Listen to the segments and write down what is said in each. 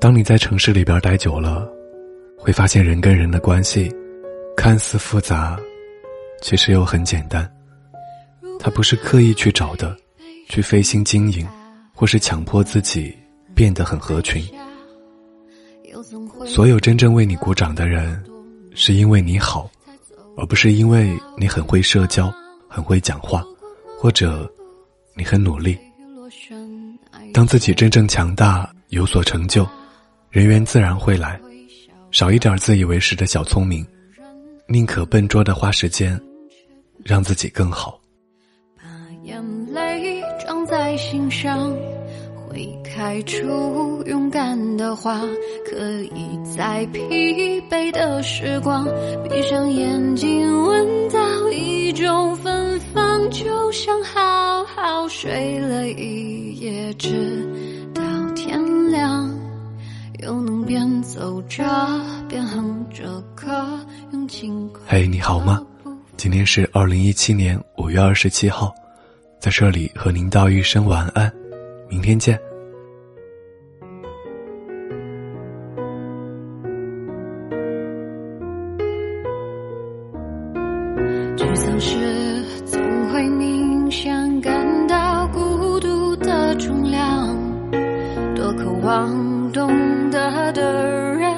当你在城市里边待久了，会发现人跟人的关系，看似复杂，其实又很简单。他不是刻意去找的，去费心经营，或是强迫自己变得很合群。所有真正为你鼓掌的人，是因为你好，而不是因为你很会社交、很会讲话，或者你很努力。当自己真正强大、有所成就。人缘自然会来，少一点自以为是的小聪明，宁可笨拙的花时间，让自己更好。把眼泪装在心上，会开出勇敢的花，可以在疲惫的时光，闭上眼睛闻到一种芬芳，就像好好睡了一夜，直走着边哼着歌，用情歌。嘿，你好吗？今天是二零一七年五月二十七号，在这里和您道一声晚安，明天见。沮丧时渴望懂。得的人，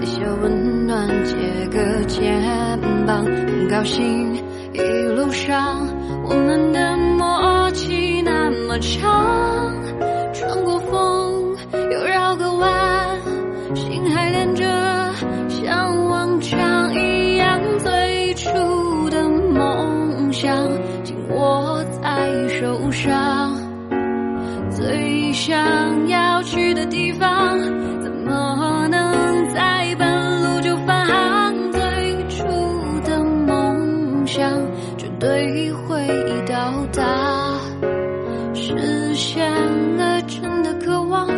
给些温暖，借个肩膀，很高兴一路上我们的默契那么长，穿过风又绕个弯，心还连着，像往常一样，最初的梦想紧握在手上，最想要要去的地方。怎么能在半路就返航？最初的梦想绝对会到达，实现了真的渴望。